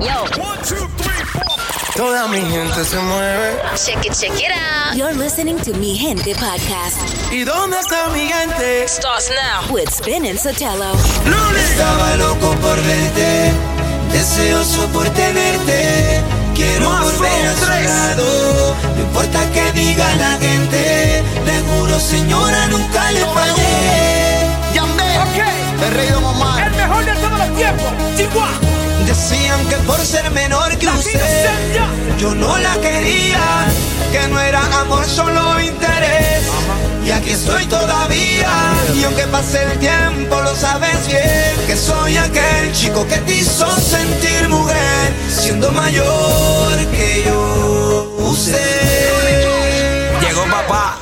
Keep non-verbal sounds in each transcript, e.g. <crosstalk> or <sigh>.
Yo. Toda mi gente se mueve. Check it, check it out. You're listening to Mi Gente podcast ¿Y dónde está mi gente? Starts now. with Spin and Sotelo. Estaba loco por verte, deseoso por tenerte. Quiero Más volver a su tres. lado, no importa que diga la gente. Te juro, señora, nunca le fallé. Yandé. El rey de mamá. El mejor de todos los tiempos. Chihuahua. Decían que por ser menor que usted, yo no la quería. Que no era amor, solo interés. Y aquí estoy todavía. Y aunque pase el tiempo, lo sabes bien. Que soy aquel chico que te hizo sentir mujer. Siendo mayor que yo. Usted. Llegó papá.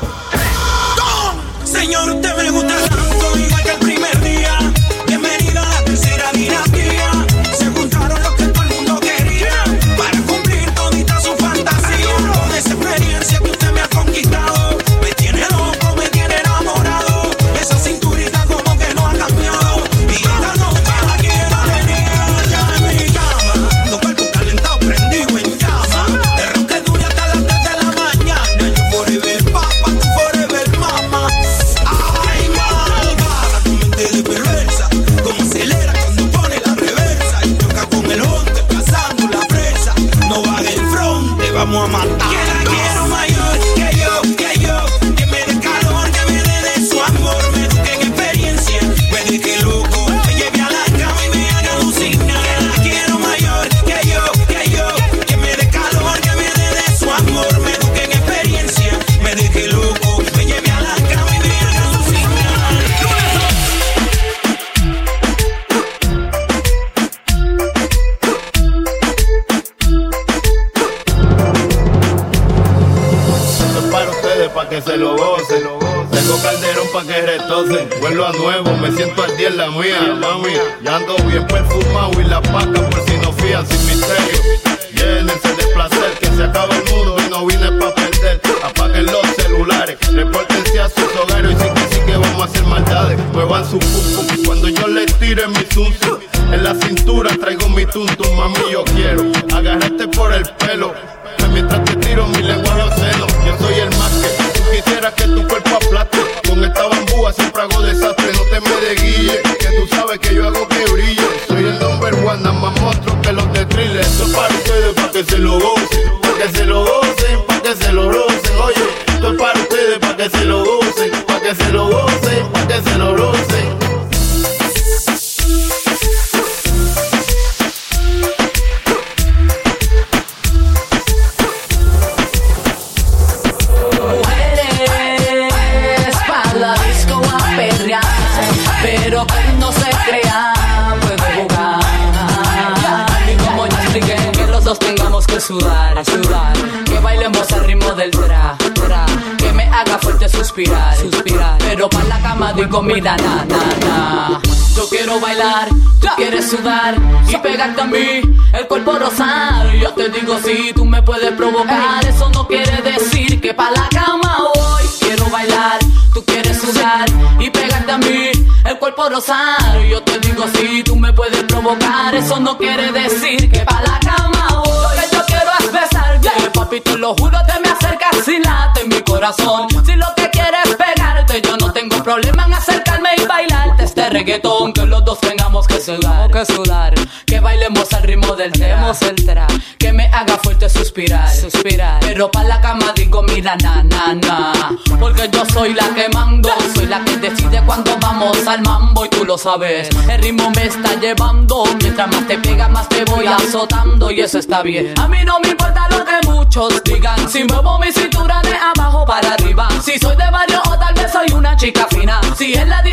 Bailemos al ritmo del tra, tra, que me haga fuerte suspirar, suspirar. Pero pa' la cama digo, mira, na, na, na. Yo quiero bailar, tú quieres sudar y pegarte a mí, el cuerpo rosar. Yo te digo, si tú me puedes provocar, eso no quiere decir que pa' la cama voy. Quiero bailar, tú quieres sudar y pegarte a mí, el cuerpo rosar. Yo te digo, si tú me puedes provocar, eso no quiere decir que pa' la cama papi, te lo juro, te me acercas y late en mi corazón. Si lo que quieres es pegarte, yo no tengo problema en acercarme y bailarte este reggaetón. Que los dos tengamos que sudar, que sudar, que bailemos al ritmo del tema, que me haga fuerte suspirar, suspirar. Pero pa' la cama digo, mira, na, na, na. Porque yo soy la que mando, soy la que decide cuando vamos al mambo tú lo sabes. El ritmo me está llevando, mientras más te pega, más te voy azotando y eso está bien. A mí no me importa lo que muchos digan, si muevo mi cintura de abajo para arriba. Si soy de barrio o tal vez soy una chica fina. Si en la te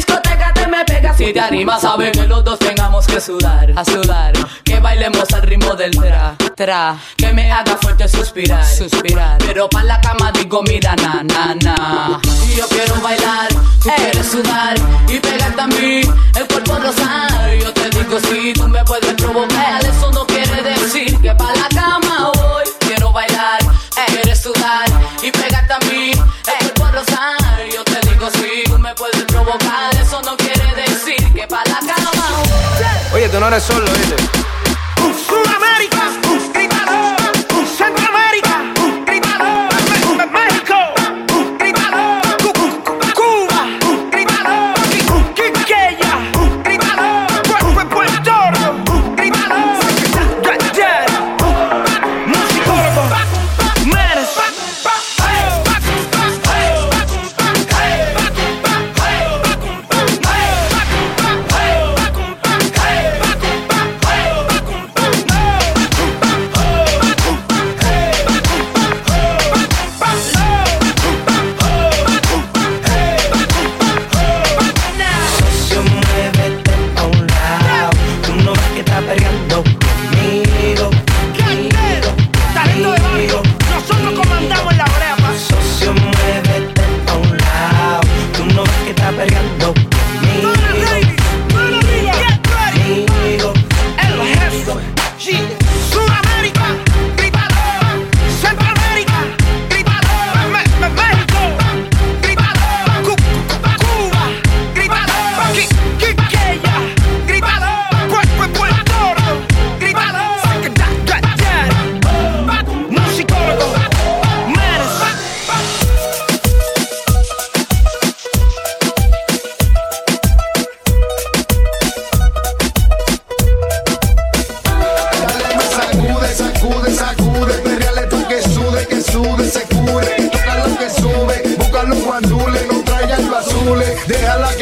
me pegas y te animas, saben que los dos tengamos que sudar, a sudar. Que bailemos al ritmo del tra, tra. Que me haga fuerte suspirar, suspirar. Pero pa' la cama digo, mira, na, na, na. Y yo quiero bailar, tú quieres sudar y pegarte a mí, el cuerpo rosar. Yo te digo, si tú me puedes provocar, eso no quiere decir que pa' la cama voy. Quiero bailar, quieres sudar y pegarte a mí, el cuerpo rosar. Yo te digo, si tú me puedes provocar, eso no Oye, tú no eres solo, ¿viste?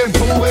fucking fool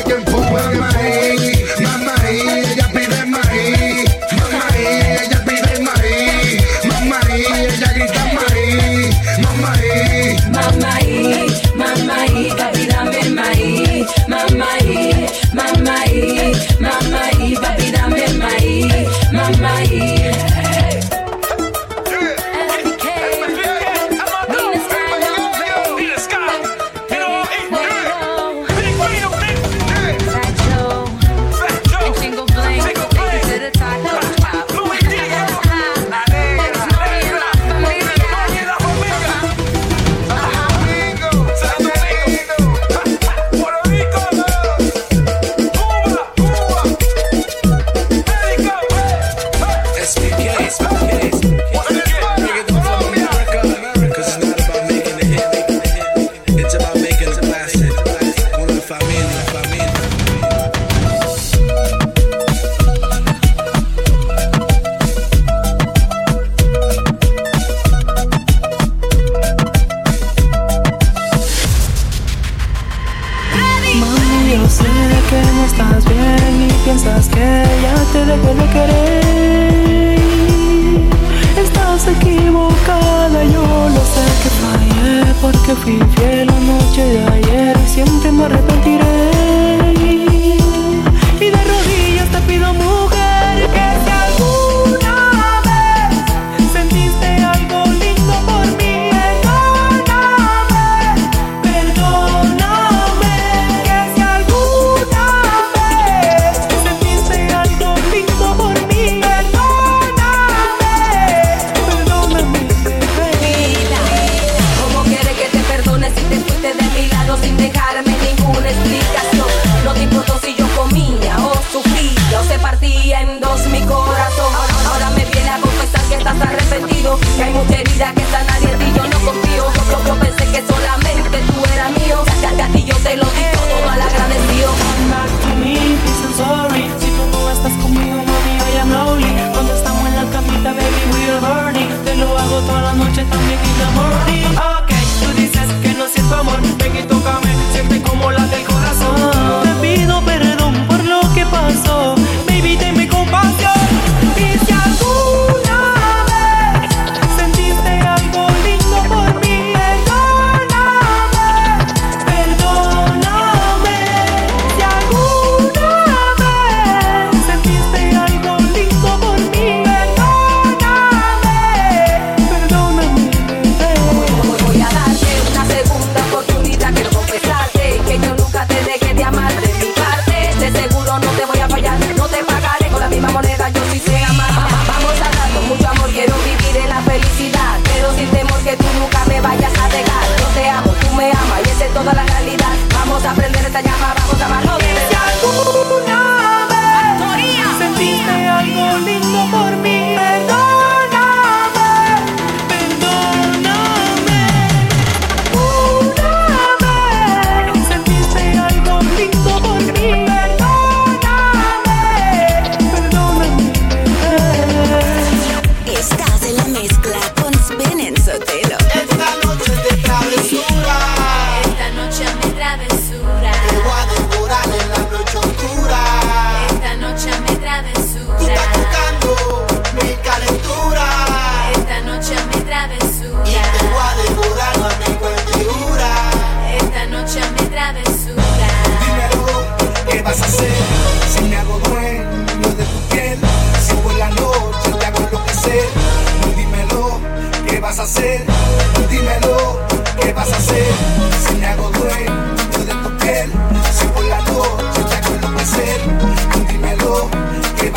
aprender esta llama,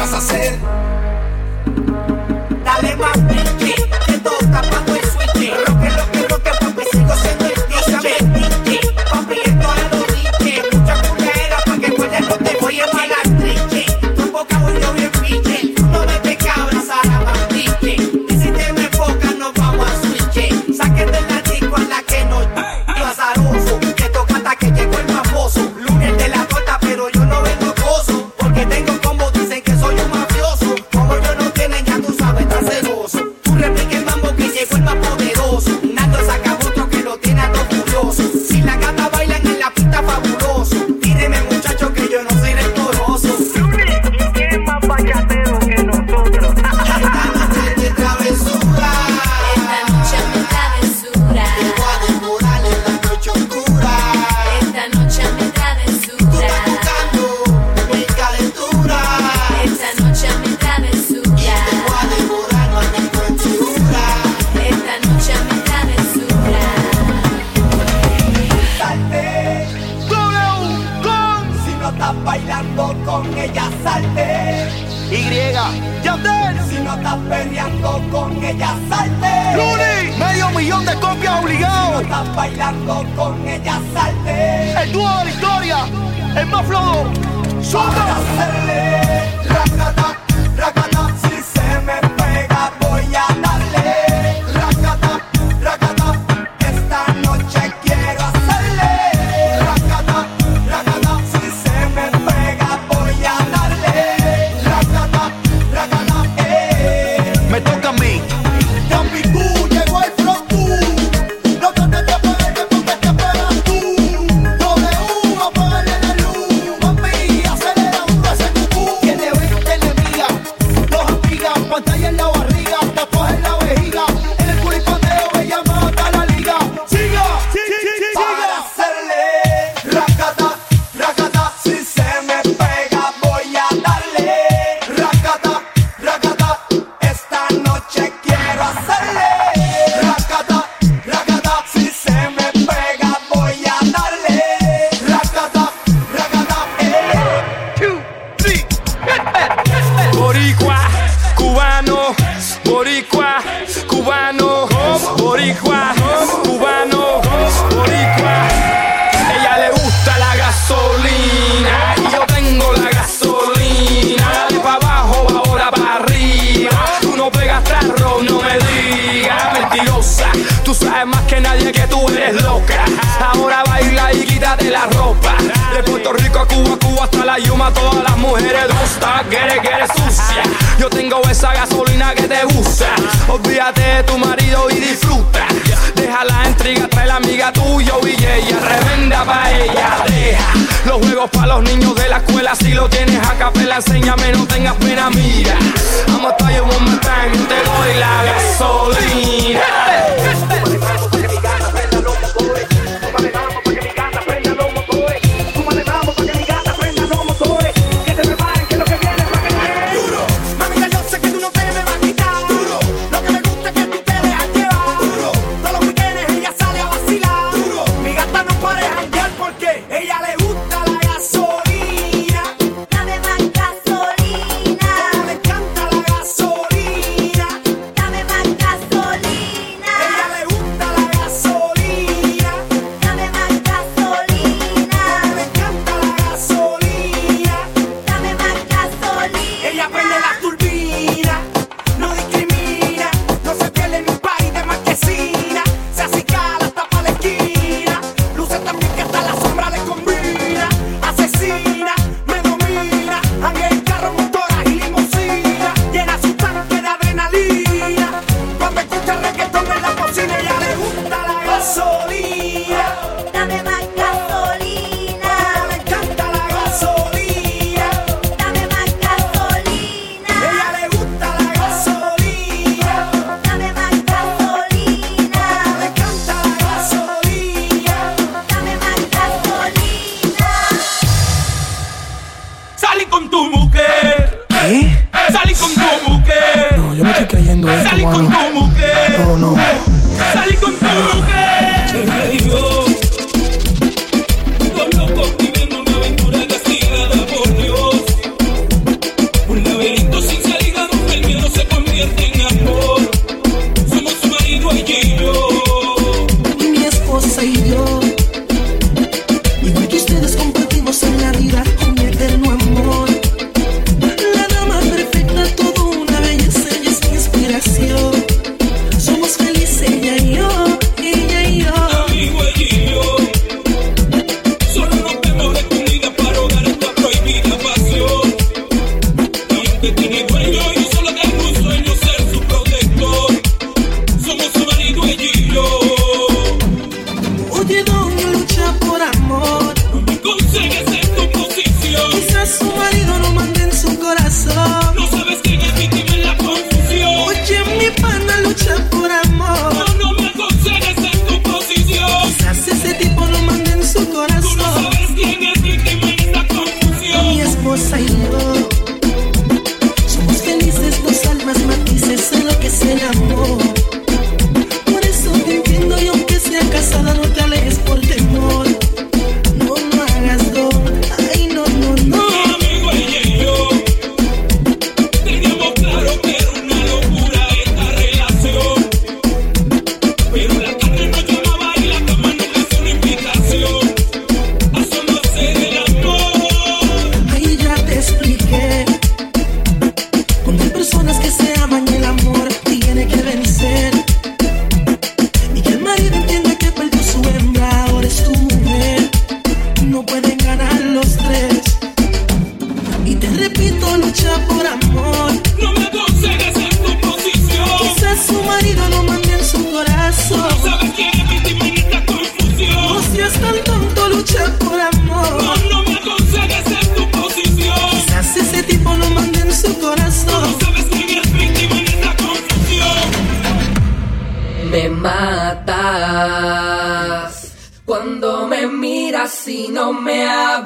¿qué vas a hacer?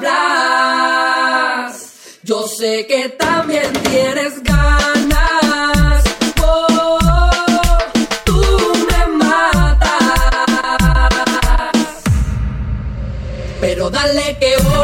hablas. Yo sé que también tienes ganas. Oh, tú me matas. Pero dale que.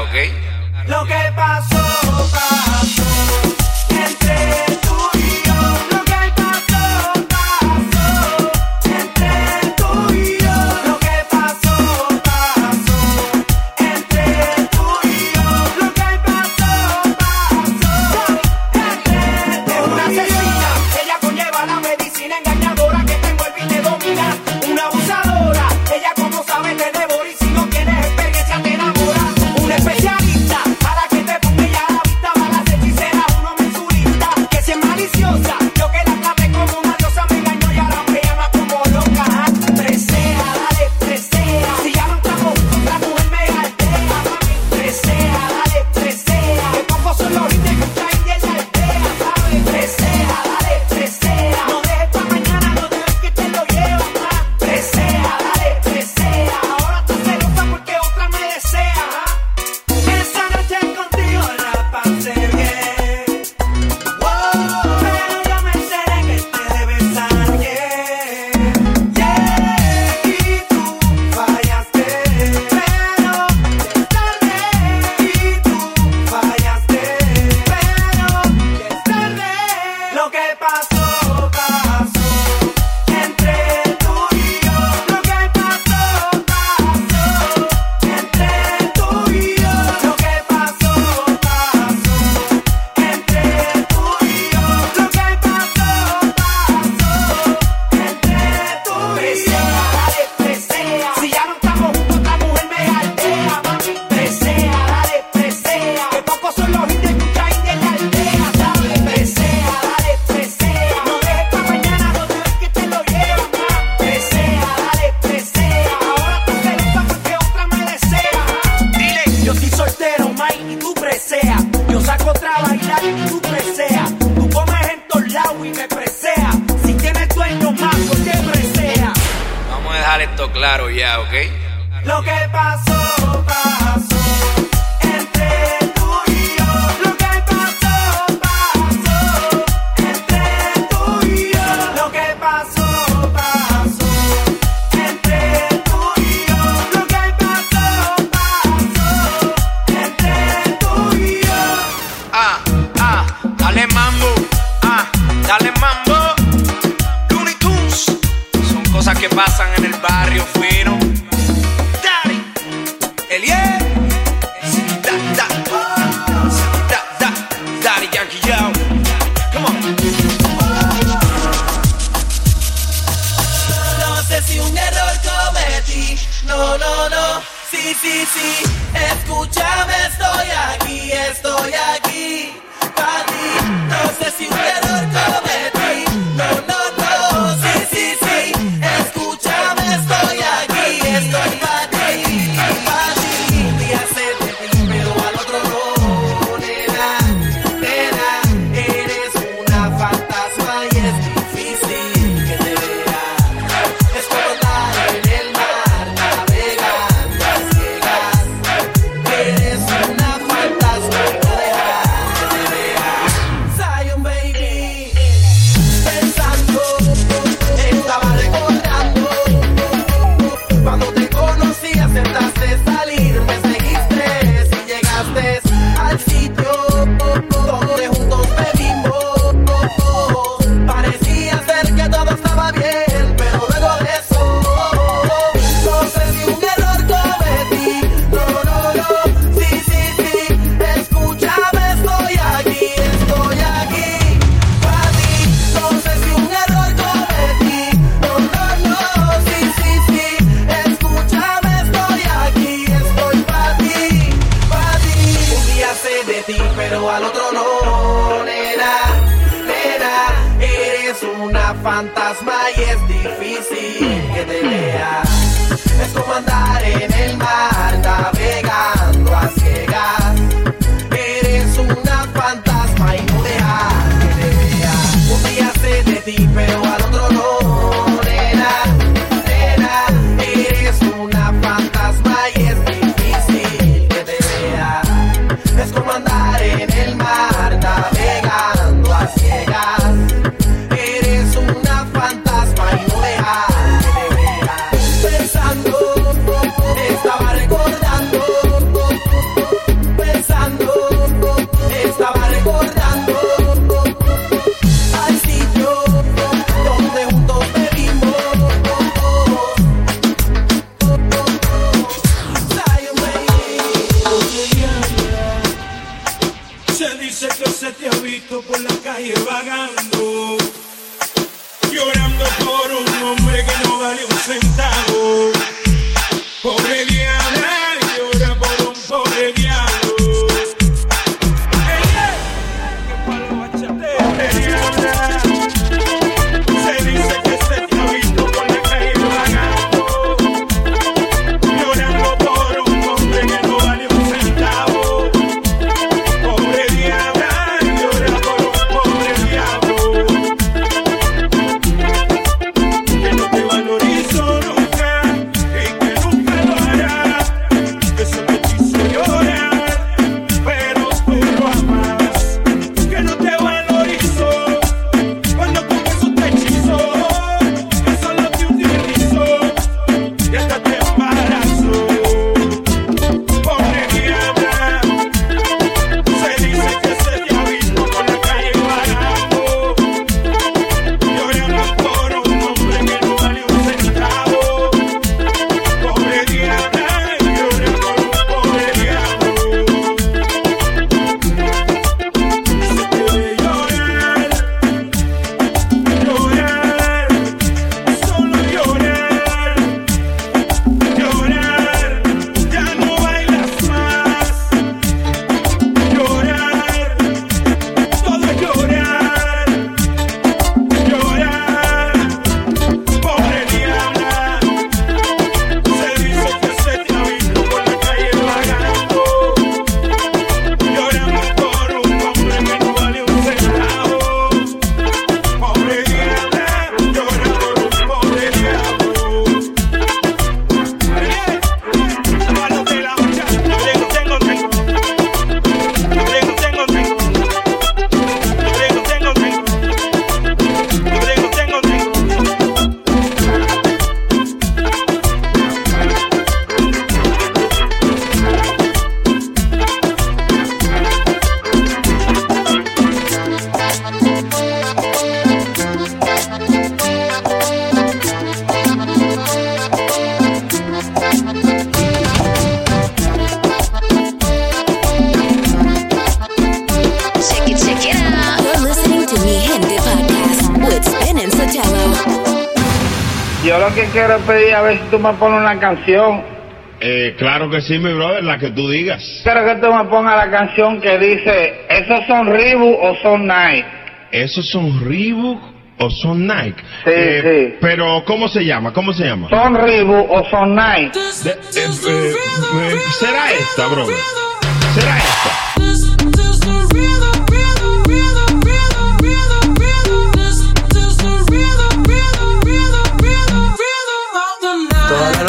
¿Ok? Sí, sí. Escúchame, estoy aquí, estoy aquí. Es difícil que te vea. Es como andar en el mar navegando quiero pedir a ver si tú me pones una canción. Eh, claro que sí, mi brother, la que tú digas. Quiero que tú me pongas la canción que dice, ¿esos son Reebok o son Nike? ¿Esos son Reebok o son Nike? Sí, Eh, Pero, ¿cómo se llama? ¿Cómo se llama? ¿Son Reebok o son Nike? De- eh, eh, ¿Será esta, brother?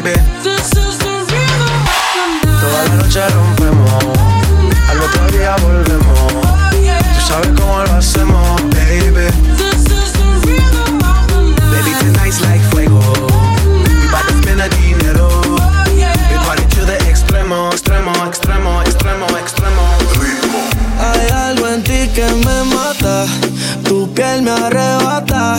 baby. Toda la noche rompemos, al otro día volvemos. Tú sabes cómo lo hacemos, baby. Baby, tonight's like fuego. We bout to spend a dinero. We party to the extremo, extremo, extremo, extremo, extremo. Hay algo en ti que me mata, tu piel me arrebata,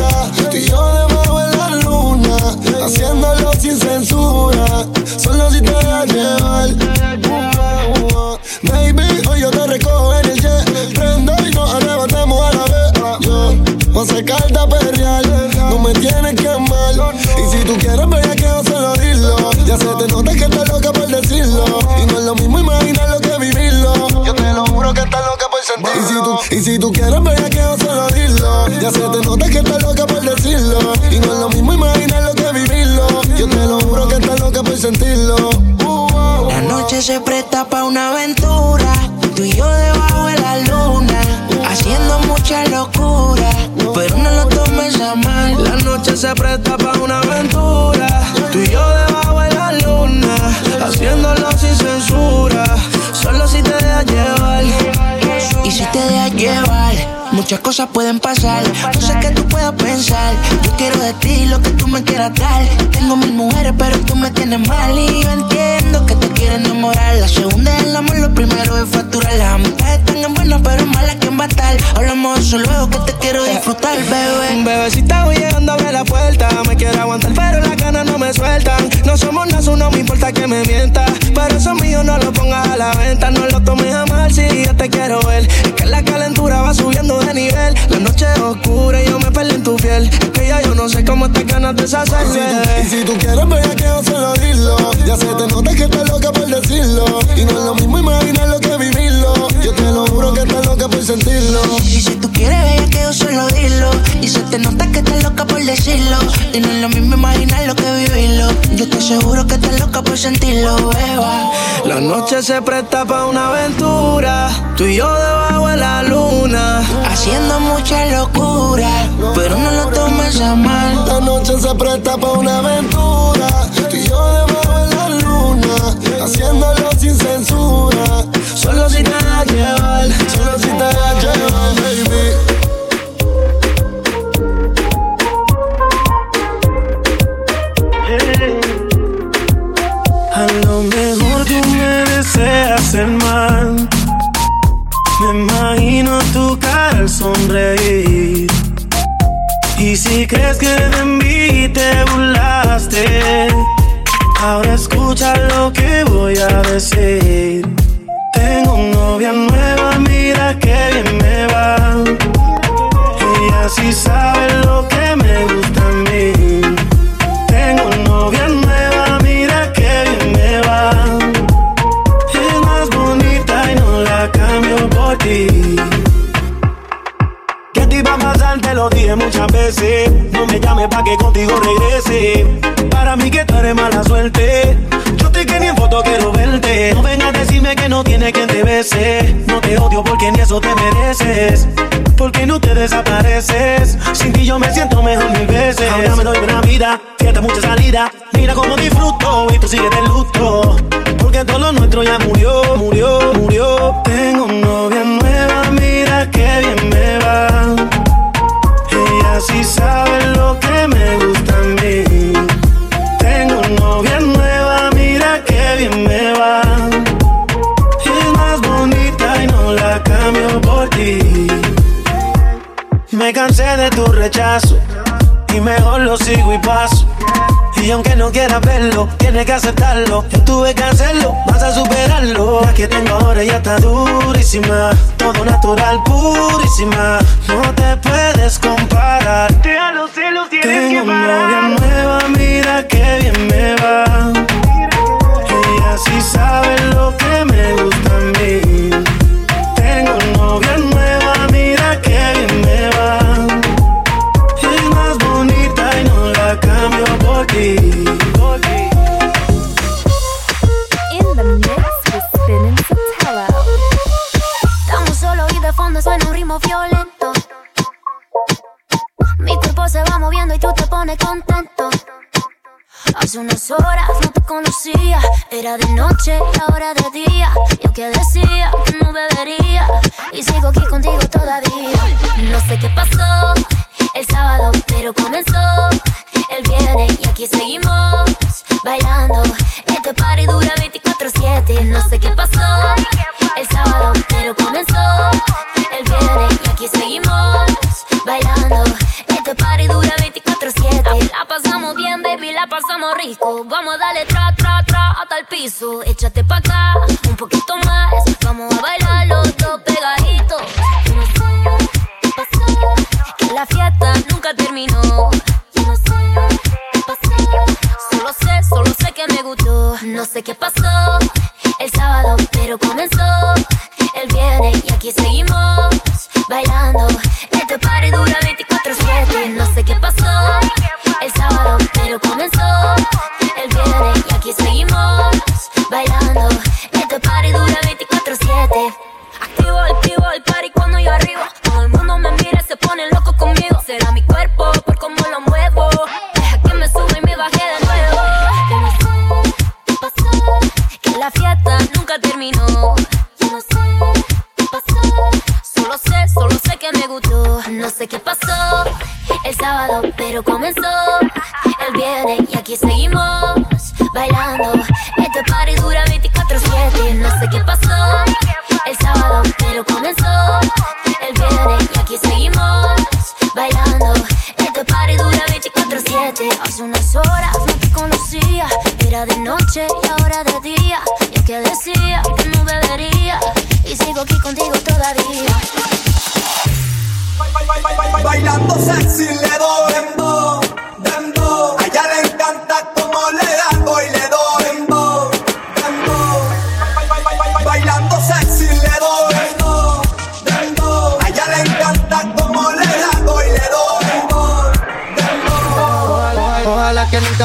No me tienes que amar. Y si tú quieres ver que yo solo dilo. Ya se te nota que estás loca por decirlo. Y no es lo mismo imaginar lo que vivirlo. Yo te lo juro que estás loca por sentirlo. Y si tú, y si tú quieres ver que yo solo dilo. Ya se te nota que estás loca por decirlo. Y no es lo mismo imaginar lo que vivirlo. Yo te lo juro que estás loca por sentirlo. La noche se presta para una aventura. Noche se presta para una aventura. Tú y yo debajo de la luna. Haciéndolo sin censura. Solo si te dejas llevar. Y si te dejas llevar, muchas cosas pueden pasar. No sé qué tú puedas pensar. Yo quiero de ti lo que tú me quieras dar. Tengo mil mujeres, pero tú me tienes mal. Y yo entiendo que te quieres enamorar. La segunda es el amor, lo primero es facturar. Las amistades están en buenas, pero en malas que tal. Hablamos de eso luego que te quiero disfrutar, bebé. Bebecita, voy llegando a ver la puerta. Me quiero aguantar, pero las ganas no me sueltan. No somos nada, no me importa que me mientas. Pero eso mío no lo pongas a la venta. No lo tomes a mal si yo te quiero ver. Es que la calentura va subiendo de nivel. La noche es oscura y yo me perdí en tu piel. Es que ya yo no sé cómo te ganas de deshacerse. Y si tú quieres ver que yo solo dilo. Ya se te nota que estás loca por decirlo. Y no es lo mismo imaginar lo que vivirlo. Yo te lo juro que estás loca por sentirlo. Y si tú quieres ver que yo solo dilo. Y se te nota que estás loca por decirlo. Y no es lo mismo imaginar lo que vivirlo. Yo te aseguro que estás loca por sentirlo, beba. La noche se presta para una aventura. Tú y yo debajo de la luna. Haciendo mucha locura. Pero no lo tomes a mal. La noche se presta para una aventura. Tú y yo debajo de la luna Haciéndolo sin censura Solo si te dejas llevar Solo si te dejas llevar, baby A lo mejor tú me deseas el mal. Me imagino tu cara al sonreír. Y si crees que de mí te burlaste, ahora escucha lo que voy a decir. Tengo novia nueva, mira que bien me va. Ella sí sabe lo que me gusta muchas veces. No me llames pa' que contigo regrese. Para mí que tú eres mala suerte. Yo videote que ni en foto quiero verte. No vengas a decirme que no tiene quien te bese. No te odio porque ni eso te mereces. Porque no te desapareces. Sin ti yo me siento mejor mil veces. Ahora me doy una vida, fiesta, mucha salida. Mira cómo disfruto y tú sigues de luto. Porque todo lo nuestro ya murió, murió, murió. Tengo novia nueva, mira qué bien me va. Ella sí sabe lo que me gusta a mí. Tengo novia nueva, mira qué bien me va. Es más bonita y no la cambio por ti. Me cansé de tu rechazo y mejor lo sigo y paso. Y aunque no quieras verlo, tienes que aceptarlo. Yo tuve que hacerlo, vas a superarlo. La que tengo ahora ya está durísima. Todo natural, purísima. No te puedes comparar. Te los celos tienes Tengo que parar. novia nueva, mira qué bien me va. Ella sí sabe lo que me gusta a mí. Tengo novia nueva, mira qué bien me va. Ti. Por ti. In the mix with Spin and Sotelo. Estamos solo y de fondo suena un ritmo violento. Mi cuerpo se va moviendo y tú te pones contento. Hace unas horas no te conocía, era de noche y ahora de día. Yo que decía que no bebería y sigo aquí contigo todavía. No sé qué pasó el sábado, pero comenzó el viernes y aquí seguimos bailando. Este party dura 24/7. No sé qué pasó el sábado, pero comenzó el viernes y aquí seguimos bailando. Este party dura 24/7. La pasamos bien, baby, la pasamos rico. Vamos a darle tra, tra, tra hasta el piso. Échate pa' acá, un poquito más. Vamos a bailar los dos pegaditos. No sé qué pasó, que la fiesta nunca terminó. No sé qué pasó el sábado, pero comenzó el viernes y aquí seguimos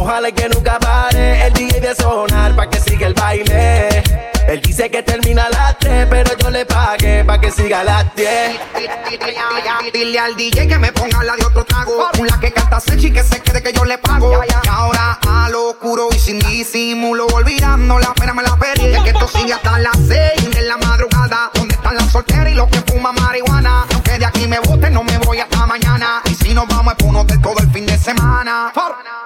Ojalá que nunca pare el DJ de sonar pa' que siga el baile. Él dice que termina a las 3, pero yo le pagué pa' que siga a las 10. Dile al DJ que me ponga la de otro trago. La que canta Sechi que se quede que yo le pago. Y ahora a lo oscuro y sin disimulo, olvidando la pena me la perdí. Es que esto sigue hasta las 6 de la madrugada. ¿Dónde están las solteras y los que fuman marihuana? Y Aunque de aquí me boten, no me voy hasta mañana. Y si nos vamos es por un hotel todo el fin de semana.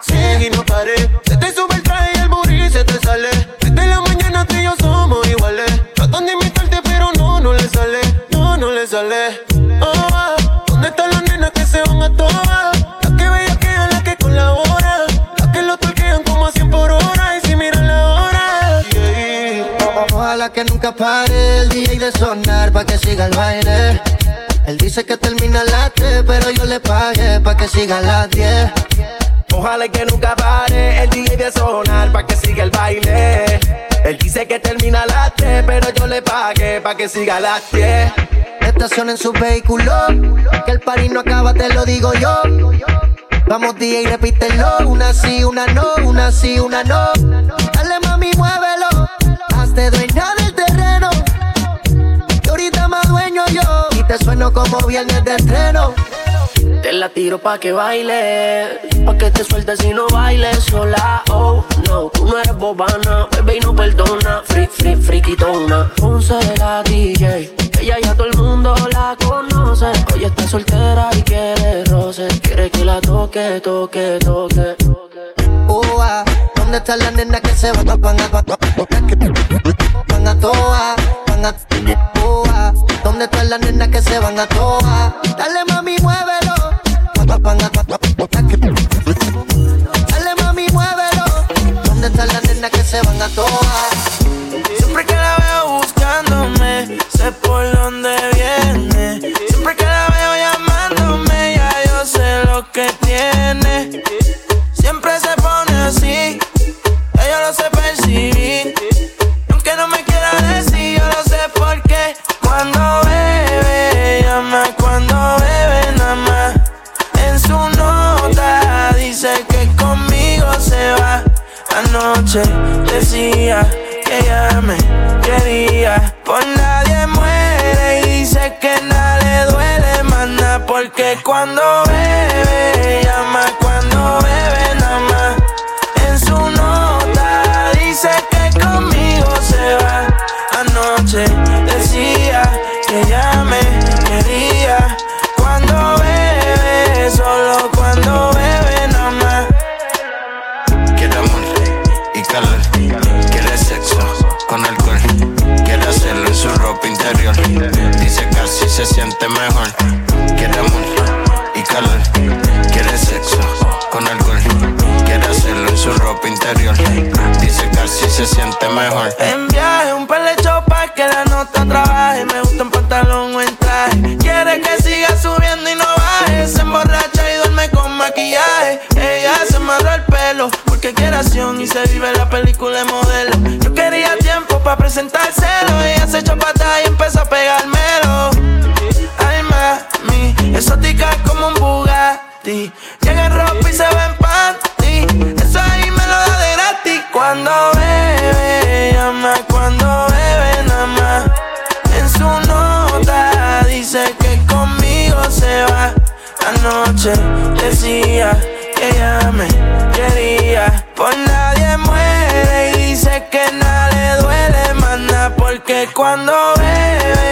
Sigue y no paré. Se te sube el traje y el booty se te sale. Desde la mañana tú y yo somos iguales. Tratan de imitarte, pero no, no le sale. No, no le sale. Oh, ¿Dónde están las nenas que se van a todas? Las que bellaquean, las que colaboran. Las que lo torquean como a 100 por hora. Y si miran la hora. yeah. Ojalá que nunca pare el DJ de sonar pa' que siga el baile. Él dice que termina a las 3, pero yo le pagué pa' que siga a las 10. Ojalá que nunca pare el DJ de sonar pa' que siga el baile. Él dice que termina a las 3, pero yo le pagué pa' que siga a las 10. Estacionen su vehículo. Que el party no acaba, te lo digo yo. Vamos DJ, repítelo. Una sí, una no, una sí, una no. Dale mami, muévelo. Como viernes de estreno. Te la tiro pa' que baile, pa' que te sueltes y no bailes sola. Oh, no, tú no eres bobana, bebé y no perdona. Free, free, friquitona. Ponce de la DJ, ella ya todo el mundo la conoce. Hoy está soltera y quiere roce, quiere que la toque, toque, toque. Oh, ah, ¿Dónde están las nenas que se van a van a van a van a toa, van ¿Dónde están las nenas que se van a toa? Dale mami, muévelo. Dale mami, muévelo. ¿Dónde están las nenas que se van a toa? Siempre que la veo buscándome, sé por dónde viene. Decía que ella me quería. Por nadie muere y dice que nada le duele más nada. Porque cuando bebe, Dice que así se siente mejor. Quiere amor y calor, quiere sexo con alcohol, quiere hacerlo en su ropa interior. Dice que así se siente mejor. En viaje, un par de pa' que la nota trabaje. Me gusta en pantalón o en traje. Quiere que siga subiendo y no baje. Se emborracha y duerme con maquillaje. Y se vive la película de modelo. Yo quería tiempo para presentárselo. Ella se echó patada y empezó a pegármelo. Ay, mami, exótica como un Bugatti. Llega en ropa y se ve en panty. Eso ahí me lo da de gratis. Cuando bebe, llama cuando bebe nada más. En su nota dice que conmigo se va. Anoche cuando bebe,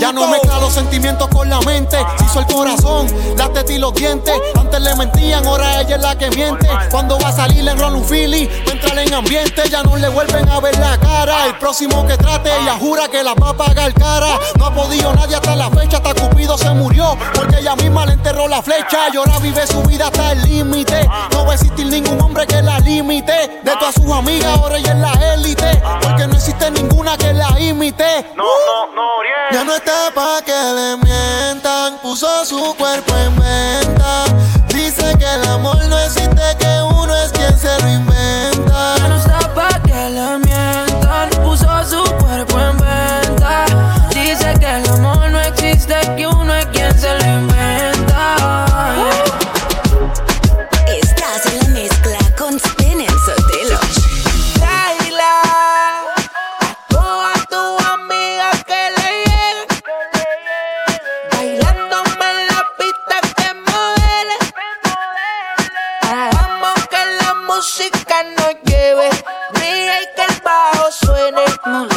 ya no mezcla los sentimientos con la mente. Se hizo el corazón, las tetas y los dientes. Antes le mentían, ahora ella es la que miente. Cuando va a salir en Ron Philly, entra en ambiente. Ya no le vuelven a ver la cara. El próximo que trate, ella jura que la va a pagar cara. No ha podido nadie hasta la fecha, hasta Cupido se murió. Porque ella misma le enterró la flecha. Y ahora vive su vida hasta el límite. No va a existir ningún hombre que la límite. De todas sus amigas, ahora ella es la élite. Porque no existe ninguna que la imite. No, no, no, Oriel. Ya no está pa' que le mientan, puso su cuerpo en venta. Dice que el amor no es it,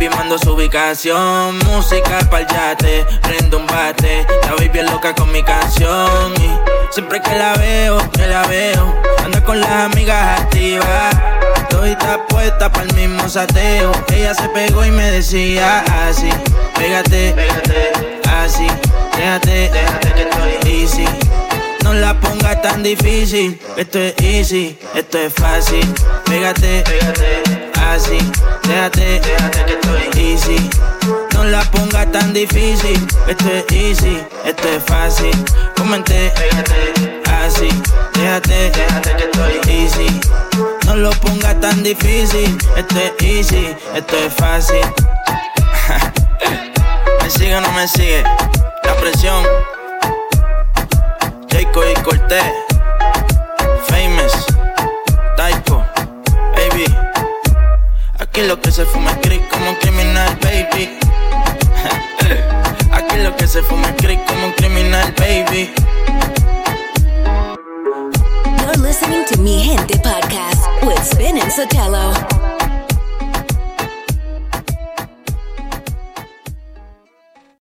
baby mando su ubicación. Música pa'l yate, prendo un bate. La baby es loca con mi canción. Y siempre que la veo, que la veo. Anda con las amigas activas. Todita puesta pa'l mismo sateo. Ella se pegó y me decía así: Pégate, pégate, así. Déjate, déjate que estoy easy. No la pongas tan difícil. Esto es easy, esto es fácil. Pégate, pégate Déjate, déjate que estoy easy. No la pongas tan difícil. Esto es easy, esto es fácil. Comente, déjate así. Déjate, déjate que estoy easy. No lo pongas tan difícil. Esto es easy, esto es fácil. <laughs> ¿Me sigue o no me sigue? La presión. Jacob y Cortés. Aquí lo que se fuma es creep como un criminal, baby. <laughs> Aquí lo que se fuma es creep como un criminal, baby. You're listening to Mi Gente Podcast with Spin and Sotelo.